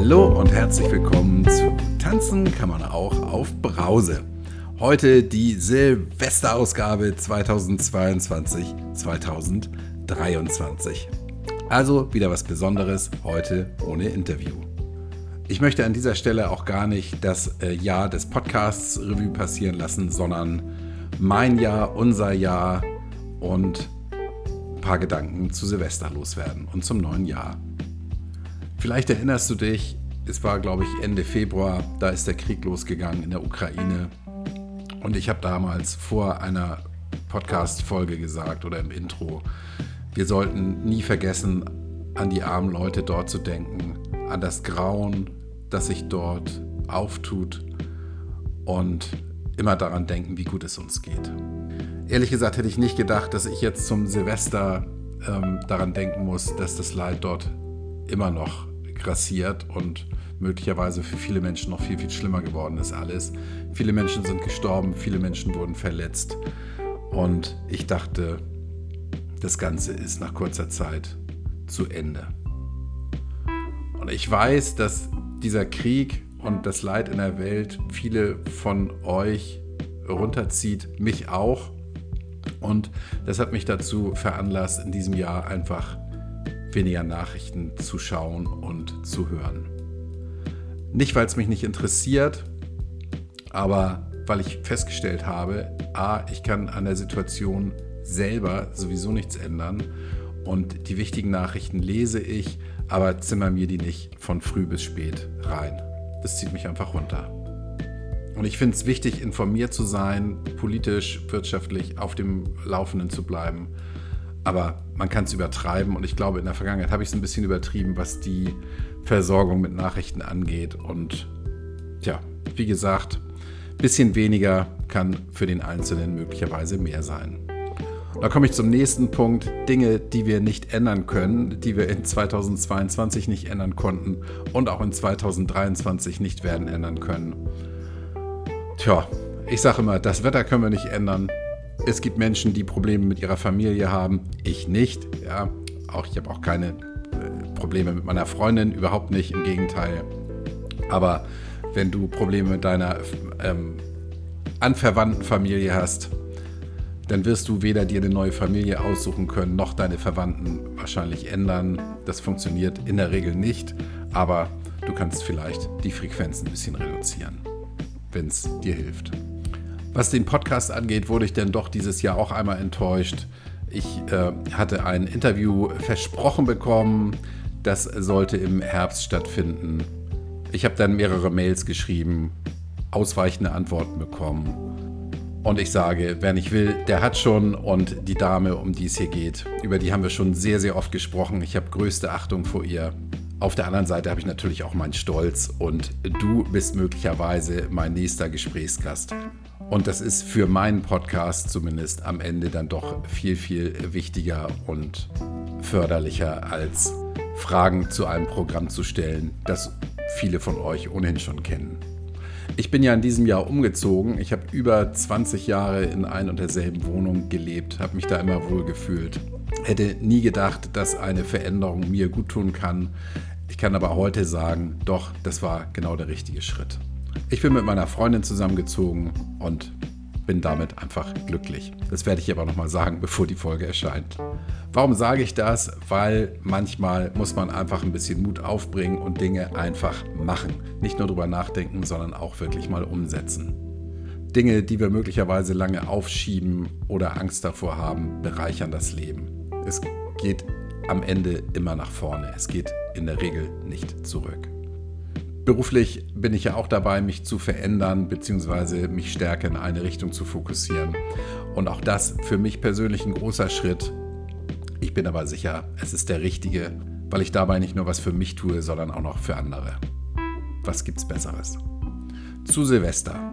Hallo und herzlich willkommen zu Tanzen kann man auch auf Brause. Heute die Silvesterausgabe 2022-2023. Also wieder was Besonderes, heute ohne Interview. Ich möchte an dieser Stelle auch gar nicht das äh, Jahr des Podcasts Revue passieren lassen, sondern mein Jahr, unser Jahr und ein paar Gedanken zu Silvester loswerden und zum neuen Jahr. Vielleicht erinnerst du dich, es war, glaube ich, Ende Februar, da ist der Krieg losgegangen in der Ukraine. Und ich habe damals vor einer Podcast-Folge gesagt oder im Intro, wir sollten nie vergessen, an die armen Leute dort zu denken, an das Grauen, das sich dort auftut und immer daran denken, wie gut es uns geht. Ehrlich gesagt hätte ich nicht gedacht, dass ich jetzt zum Silvester ähm, daran denken muss, dass das Leid dort immer noch grassiert und möglicherweise für viele Menschen noch viel, viel schlimmer geworden ist alles. Viele Menschen sind gestorben, viele Menschen wurden verletzt und ich dachte, das Ganze ist nach kurzer Zeit zu Ende. Und ich weiß, dass dieser Krieg und das Leid in der Welt viele von euch runterzieht, mich auch. Und das hat mich dazu veranlasst, in diesem Jahr einfach weniger Nachrichten zu schauen und zu hören. Nicht, weil es mich nicht interessiert, aber weil ich festgestellt habe, a, ich kann an der Situation selber sowieso nichts ändern und die wichtigen Nachrichten lese ich, aber zimmer mir die nicht von früh bis spät rein. Das zieht mich einfach runter. Und ich finde es wichtig, informiert zu sein, politisch, wirtschaftlich auf dem Laufenden zu bleiben aber man kann es übertreiben und ich glaube, in der Vergangenheit habe ich es ein bisschen übertrieben, was die Versorgung mit Nachrichten angeht. Und tja, wie gesagt, ein bisschen weniger kann für den Einzelnen möglicherweise mehr sein. Da komme ich zum nächsten Punkt. Dinge, die wir nicht ändern können, die wir in 2022 nicht ändern konnten und auch in 2023 nicht werden ändern können. Tja, ich sage immer, das Wetter können wir nicht ändern, es gibt Menschen, die Probleme mit ihrer Familie haben. Ich nicht. Ja, auch ich habe auch keine äh, Probleme mit meiner Freundin, überhaupt nicht. Im Gegenteil. Aber wenn du Probleme mit deiner ähm, anverwandten Familie hast, dann wirst du weder dir eine neue Familie aussuchen können, noch deine Verwandten wahrscheinlich ändern. Das funktioniert in der Regel nicht, aber du kannst vielleicht die Frequenz ein bisschen reduzieren, wenn es dir hilft. Was den Podcast angeht, wurde ich dann doch dieses Jahr auch einmal enttäuscht. Ich äh, hatte ein Interview versprochen bekommen, das sollte im Herbst stattfinden. Ich habe dann mehrere Mails geschrieben, ausweichende Antworten bekommen. Und ich sage, wer nicht will, der hat schon. Und die Dame, um die es hier geht, über die haben wir schon sehr, sehr oft gesprochen. Ich habe größte Achtung vor ihr. Auf der anderen Seite habe ich natürlich auch meinen Stolz und du bist möglicherweise mein nächster Gesprächsgast. Und das ist für meinen Podcast zumindest am Ende dann doch viel, viel wichtiger und förderlicher als Fragen zu einem Programm zu stellen, das viele von euch ohnehin schon kennen. Ich bin ja in diesem Jahr umgezogen. Ich habe über 20 Jahre in ein und derselben Wohnung gelebt, habe mich da immer wohl gefühlt. Hätte nie gedacht, dass eine Veränderung mir gut tun kann. Ich kann aber heute sagen, doch, das war genau der richtige Schritt. Ich bin mit meiner Freundin zusammengezogen und bin damit einfach glücklich. Das werde ich aber nochmal sagen, bevor die Folge erscheint. Warum sage ich das? Weil manchmal muss man einfach ein bisschen Mut aufbringen und Dinge einfach machen. Nicht nur drüber nachdenken, sondern auch wirklich mal umsetzen. Dinge, die wir möglicherweise lange aufschieben oder Angst davor haben, bereichern das Leben. Es geht am Ende immer nach vorne. Es geht in der Regel nicht zurück. Beruflich bin ich ja auch dabei, mich zu verändern bzw. mich stärker in eine Richtung zu fokussieren. Und auch das für mich persönlich ein großer Schritt. Ich bin aber sicher, es ist der richtige, weil ich dabei nicht nur was für mich tue, sondern auch noch für andere. Was gibt's Besseres? Zu Silvester.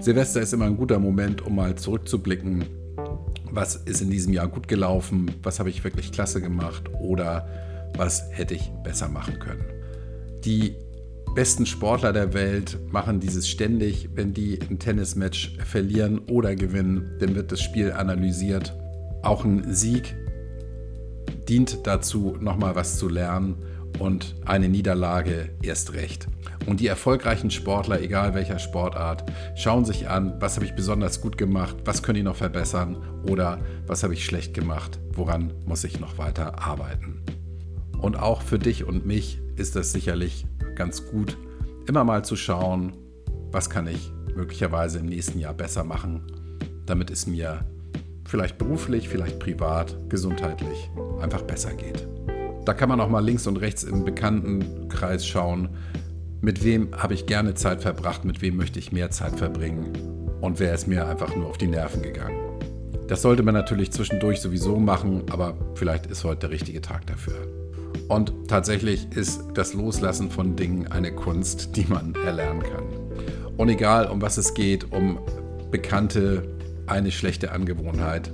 Silvester ist immer ein guter Moment, um mal zurückzublicken. Was ist in diesem Jahr gut gelaufen? Was habe ich wirklich klasse gemacht? Oder was hätte ich besser machen können? Die besten Sportler der Welt machen dieses ständig. Wenn die ein Tennismatch verlieren oder gewinnen, dann wird das Spiel analysiert. Auch ein Sieg dient dazu, nochmal was zu lernen und eine Niederlage erst recht. Und die erfolgreichen Sportler, egal welcher Sportart, schauen sich an, was habe ich besonders gut gemacht, was können die noch verbessern oder was habe ich schlecht gemacht, woran muss ich noch weiter arbeiten. Und auch für dich und mich ist es sicherlich ganz gut, immer mal zu schauen, was kann ich möglicherweise im nächsten Jahr besser machen, damit es mir vielleicht beruflich, vielleicht privat, gesundheitlich einfach besser geht. Da kann man auch mal links und rechts im Bekanntenkreis schauen, mit wem habe ich gerne Zeit verbracht, mit wem möchte ich mehr Zeit verbringen und wer ist mir einfach nur auf die Nerven gegangen. Das sollte man natürlich zwischendurch sowieso machen, aber vielleicht ist heute der richtige Tag dafür. Und tatsächlich ist das Loslassen von Dingen eine Kunst, die man erlernen kann. Und egal, um was es geht, um bekannte, eine schlechte Angewohnheit,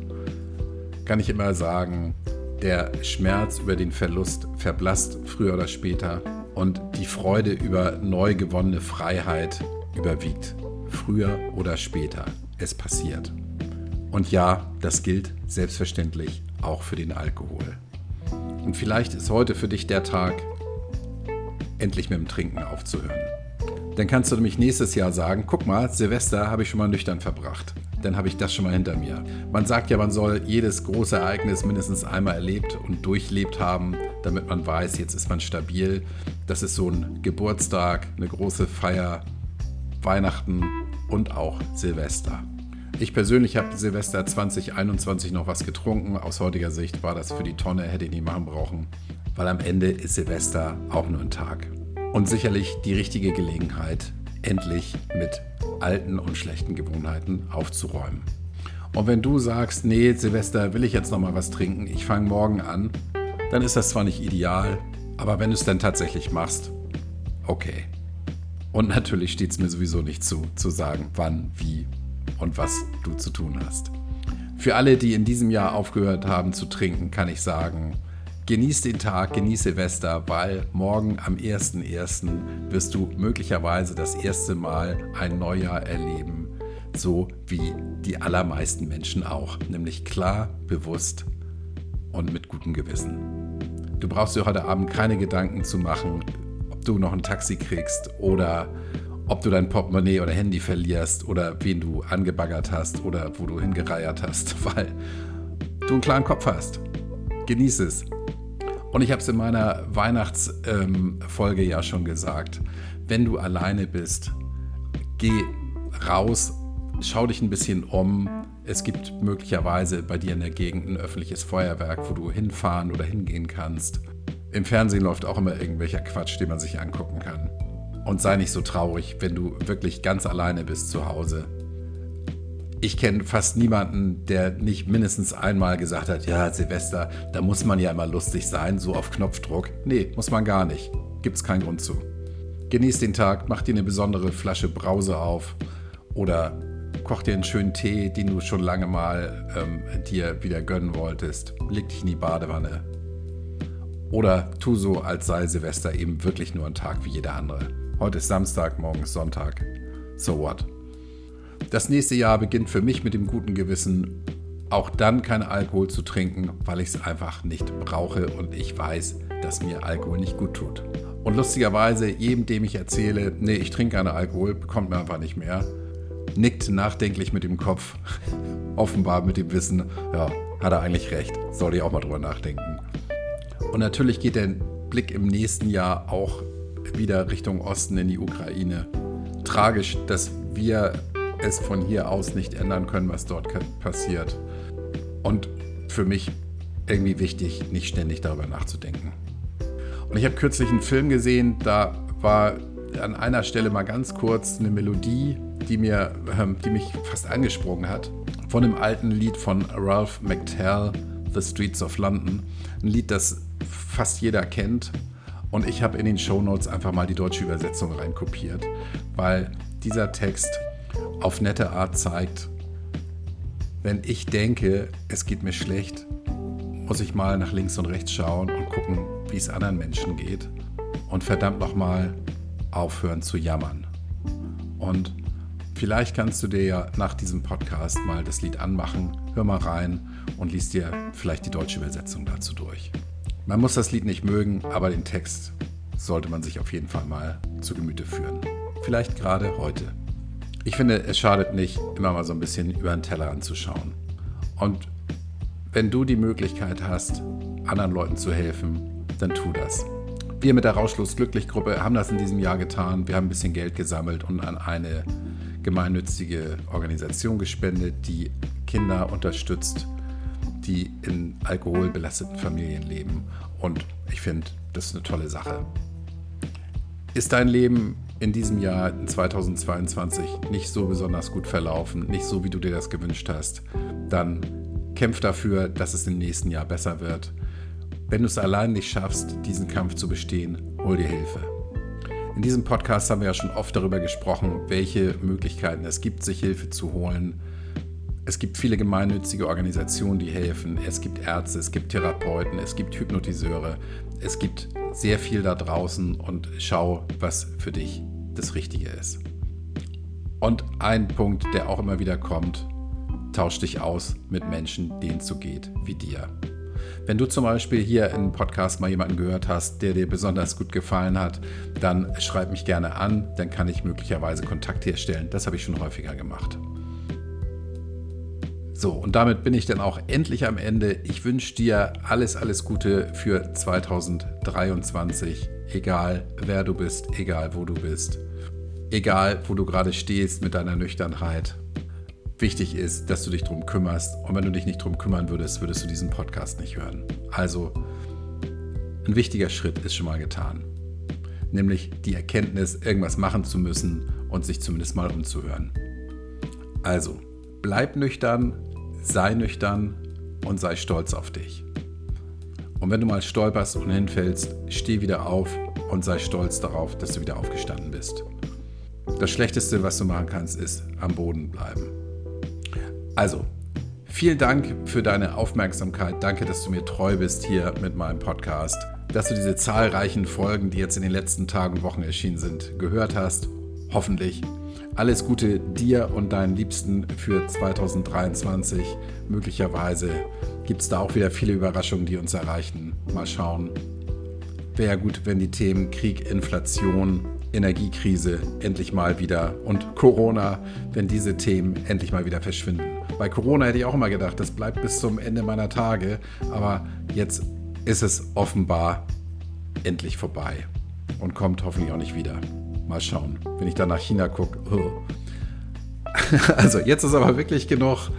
kann ich immer sagen, der Schmerz über den Verlust verblasst früher oder später und die Freude über neu gewonnene Freiheit überwiegt. Früher oder später. Es passiert. Und ja, das gilt selbstverständlich auch für den Alkohol. Und vielleicht ist heute für dich der Tag, endlich mit dem Trinken aufzuhören. Dann kannst du nämlich nächstes Jahr sagen, guck mal, Silvester habe ich schon mal nüchtern verbracht dann habe ich das schon mal hinter mir. Man sagt ja, man soll jedes große Ereignis mindestens einmal erlebt und durchlebt haben, damit man weiß, jetzt ist man stabil. Das ist so ein Geburtstag, eine große Feier, Weihnachten und auch Silvester. Ich persönlich habe Silvester 2021 noch was getrunken. Aus heutiger Sicht war das für die Tonne, hätte ich nicht machen brauchen, weil am Ende ist Silvester auch nur ein Tag. Und sicherlich die richtige Gelegenheit, endlich mit alten und schlechten Gewohnheiten aufzuräumen. Und wenn du sagst, nee, Silvester will ich jetzt noch mal was trinken, ich fange morgen an, dann ist das zwar nicht ideal, aber wenn du es dann tatsächlich machst, okay. Und natürlich steht es mir sowieso nicht zu, zu sagen, wann, wie und was du zu tun hast. Für alle, die in diesem Jahr aufgehört haben zu trinken, kann ich sagen, Genieß den Tag, genieß Silvester, weil morgen am 1.1. wirst du möglicherweise das erste Mal ein Neujahr erleben, so wie die allermeisten Menschen auch, nämlich klar, bewusst und mit gutem Gewissen. Du brauchst dir heute Abend keine Gedanken zu machen, ob du noch ein Taxi kriegst oder ob du dein Portemonnaie oder Handy verlierst oder wen du angebaggert hast oder wo du hingereiert hast, weil du einen klaren Kopf hast. Genieß es. Und ich habe es in meiner Weihnachtsfolge ähm, ja schon gesagt. Wenn du alleine bist, geh raus, schau dich ein bisschen um. Es gibt möglicherweise bei dir in der Gegend ein öffentliches Feuerwerk, wo du hinfahren oder hingehen kannst. Im Fernsehen läuft auch immer irgendwelcher Quatsch, den man sich angucken kann. Und sei nicht so traurig, wenn du wirklich ganz alleine bist zu Hause ich kenne fast niemanden, der nicht mindestens einmal gesagt hat, ja, Silvester, da muss man ja immer lustig sein, so auf Knopfdruck. Nee, muss man gar nicht. Gibt's keinen Grund zu. Genieß den Tag, mach dir eine besondere Flasche Brause auf oder koch dir einen schönen Tee, den du schon lange mal ähm, dir wieder gönnen wolltest. Leg dich in die Badewanne. Oder tu so, als sei Silvester eben wirklich nur ein Tag wie jeder andere. Heute ist Samstag, morgen ist Sonntag. So what? Das nächste Jahr beginnt für mich mit dem guten Gewissen, auch dann kein Alkohol zu trinken, weil ich es einfach nicht brauche und ich weiß, dass mir Alkohol nicht gut tut. Und lustigerweise, jedem, dem ich erzähle, nee, ich trinke keinen Alkohol, bekommt mir einfach nicht mehr, nickt nachdenklich mit dem Kopf, offenbar mit dem Wissen, ja, hat er eigentlich recht, soll ich auch mal drüber nachdenken. Und natürlich geht der Blick im nächsten Jahr auch wieder Richtung Osten in die Ukraine. Tragisch, dass wir es von hier aus nicht ändern können, was dort passiert. Und für mich irgendwie wichtig, nicht ständig darüber nachzudenken. Und ich habe kürzlich einen Film gesehen, da war an einer Stelle mal ganz kurz eine Melodie, die, mir, ähm, die mich fast angesprochen hat, von einem alten Lied von Ralph McTell, The Streets of London. Ein Lied, das fast jeder kennt. Und ich habe in den Show Notes einfach mal die deutsche Übersetzung reinkopiert, weil dieser Text auf nette Art zeigt, wenn ich denke, es geht mir schlecht, muss ich mal nach links und rechts schauen und gucken, wie es anderen Menschen geht. Und verdammt nochmal aufhören zu jammern. Und vielleicht kannst du dir ja nach diesem Podcast mal das Lied anmachen, hör mal rein und liest dir vielleicht die deutsche Übersetzung dazu durch. Man muss das Lied nicht mögen, aber den Text sollte man sich auf jeden Fall mal zu Gemüte führen. Vielleicht gerade heute. Ich finde, es schadet nicht, immer mal so ein bisschen über den Teller anzuschauen. Und wenn du die Möglichkeit hast, anderen Leuten zu helfen, dann tu das. Wir mit der Rauschlos Glücklich Gruppe haben das in diesem Jahr getan. Wir haben ein bisschen Geld gesammelt und an eine gemeinnützige Organisation gespendet, die Kinder unterstützt, die in alkoholbelasteten Familien leben. Und ich finde, das ist eine tolle Sache. Ist dein Leben in diesem Jahr, in 2022, nicht so besonders gut verlaufen, nicht so, wie du dir das gewünscht hast, dann kämpf dafür, dass es im nächsten Jahr besser wird. Wenn du es allein nicht schaffst, diesen Kampf zu bestehen, hol dir Hilfe. In diesem Podcast haben wir ja schon oft darüber gesprochen, welche Möglichkeiten es gibt, sich Hilfe zu holen. Es gibt viele gemeinnützige Organisationen, die helfen. Es gibt Ärzte, es gibt Therapeuten, es gibt Hypnotiseure. Es gibt sehr viel da draußen und schau, was für dich das Richtige ist. Und ein Punkt, der auch immer wieder kommt, tausch dich aus mit Menschen, denen es so geht wie dir. Wenn du zum Beispiel hier im Podcast mal jemanden gehört hast, der dir besonders gut gefallen hat, dann schreib mich gerne an, dann kann ich möglicherweise Kontakt herstellen. Das habe ich schon häufiger gemacht. So, und damit bin ich dann auch endlich am Ende. Ich wünsche dir alles, alles Gute für 2023, egal wer du bist, egal wo du bist, egal wo du gerade stehst mit deiner Nüchternheit wichtig ist, dass du dich darum kümmerst. Und wenn du dich nicht darum kümmern würdest, würdest du diesen Podcast nicht hören. Also, ein wichtiger Schritt ist schon mal getan. Nämlich die Erkenntnis, irgendwas machen zu müssen und sich zumindest mal umzuhören. Also, bleib nüchtern, sei nüchtern und sei stolz auf dich. Und wenn du mal stolperst und hinfällst, steh wieder auf und sei stolz darauf, dass du wieder aufgestanden bist. Das Schlechteste, was du machen kannst, ist am Boden bleiben. Also, vielen Dank für deine Aufmerksamkeit. Danke, dass du mir treu bist hier mit meinem Podcast. Dass du diese zahlreichen Folgen, die jetzt in den letzten Tagen und Wochen erschienen sind, gehört hast. Hoffentlich. Alles Gute dir und deinen Liebsten für 2023. Möglicherweise gibt es da auch wieder viele Überraschungen, die uns erreichen. Mal schauen. Wäre ja gut, wenn die Themen Krieg, Inflation, Energiekrise endlich mal wieder und Corona, wenn diese Themen endlich mal wieder verschwinden. Bei Corona hätte ich auch immer gedacht, das bleibt bis zum Ende meiner Tage, aber jetzt ist es offenbar endlich vorbei und kommt hoffentlich auch nicht wieder. Mal schauen, wenn ich dann nach China gucke. Oh. Also jetzt ist aber wirklich genug.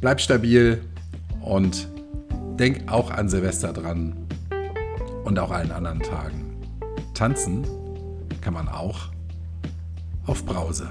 Bleib stabil und denk auch an Silvester dran und auch allen anderen Tagen. Tanzen kann man auch auf Brause.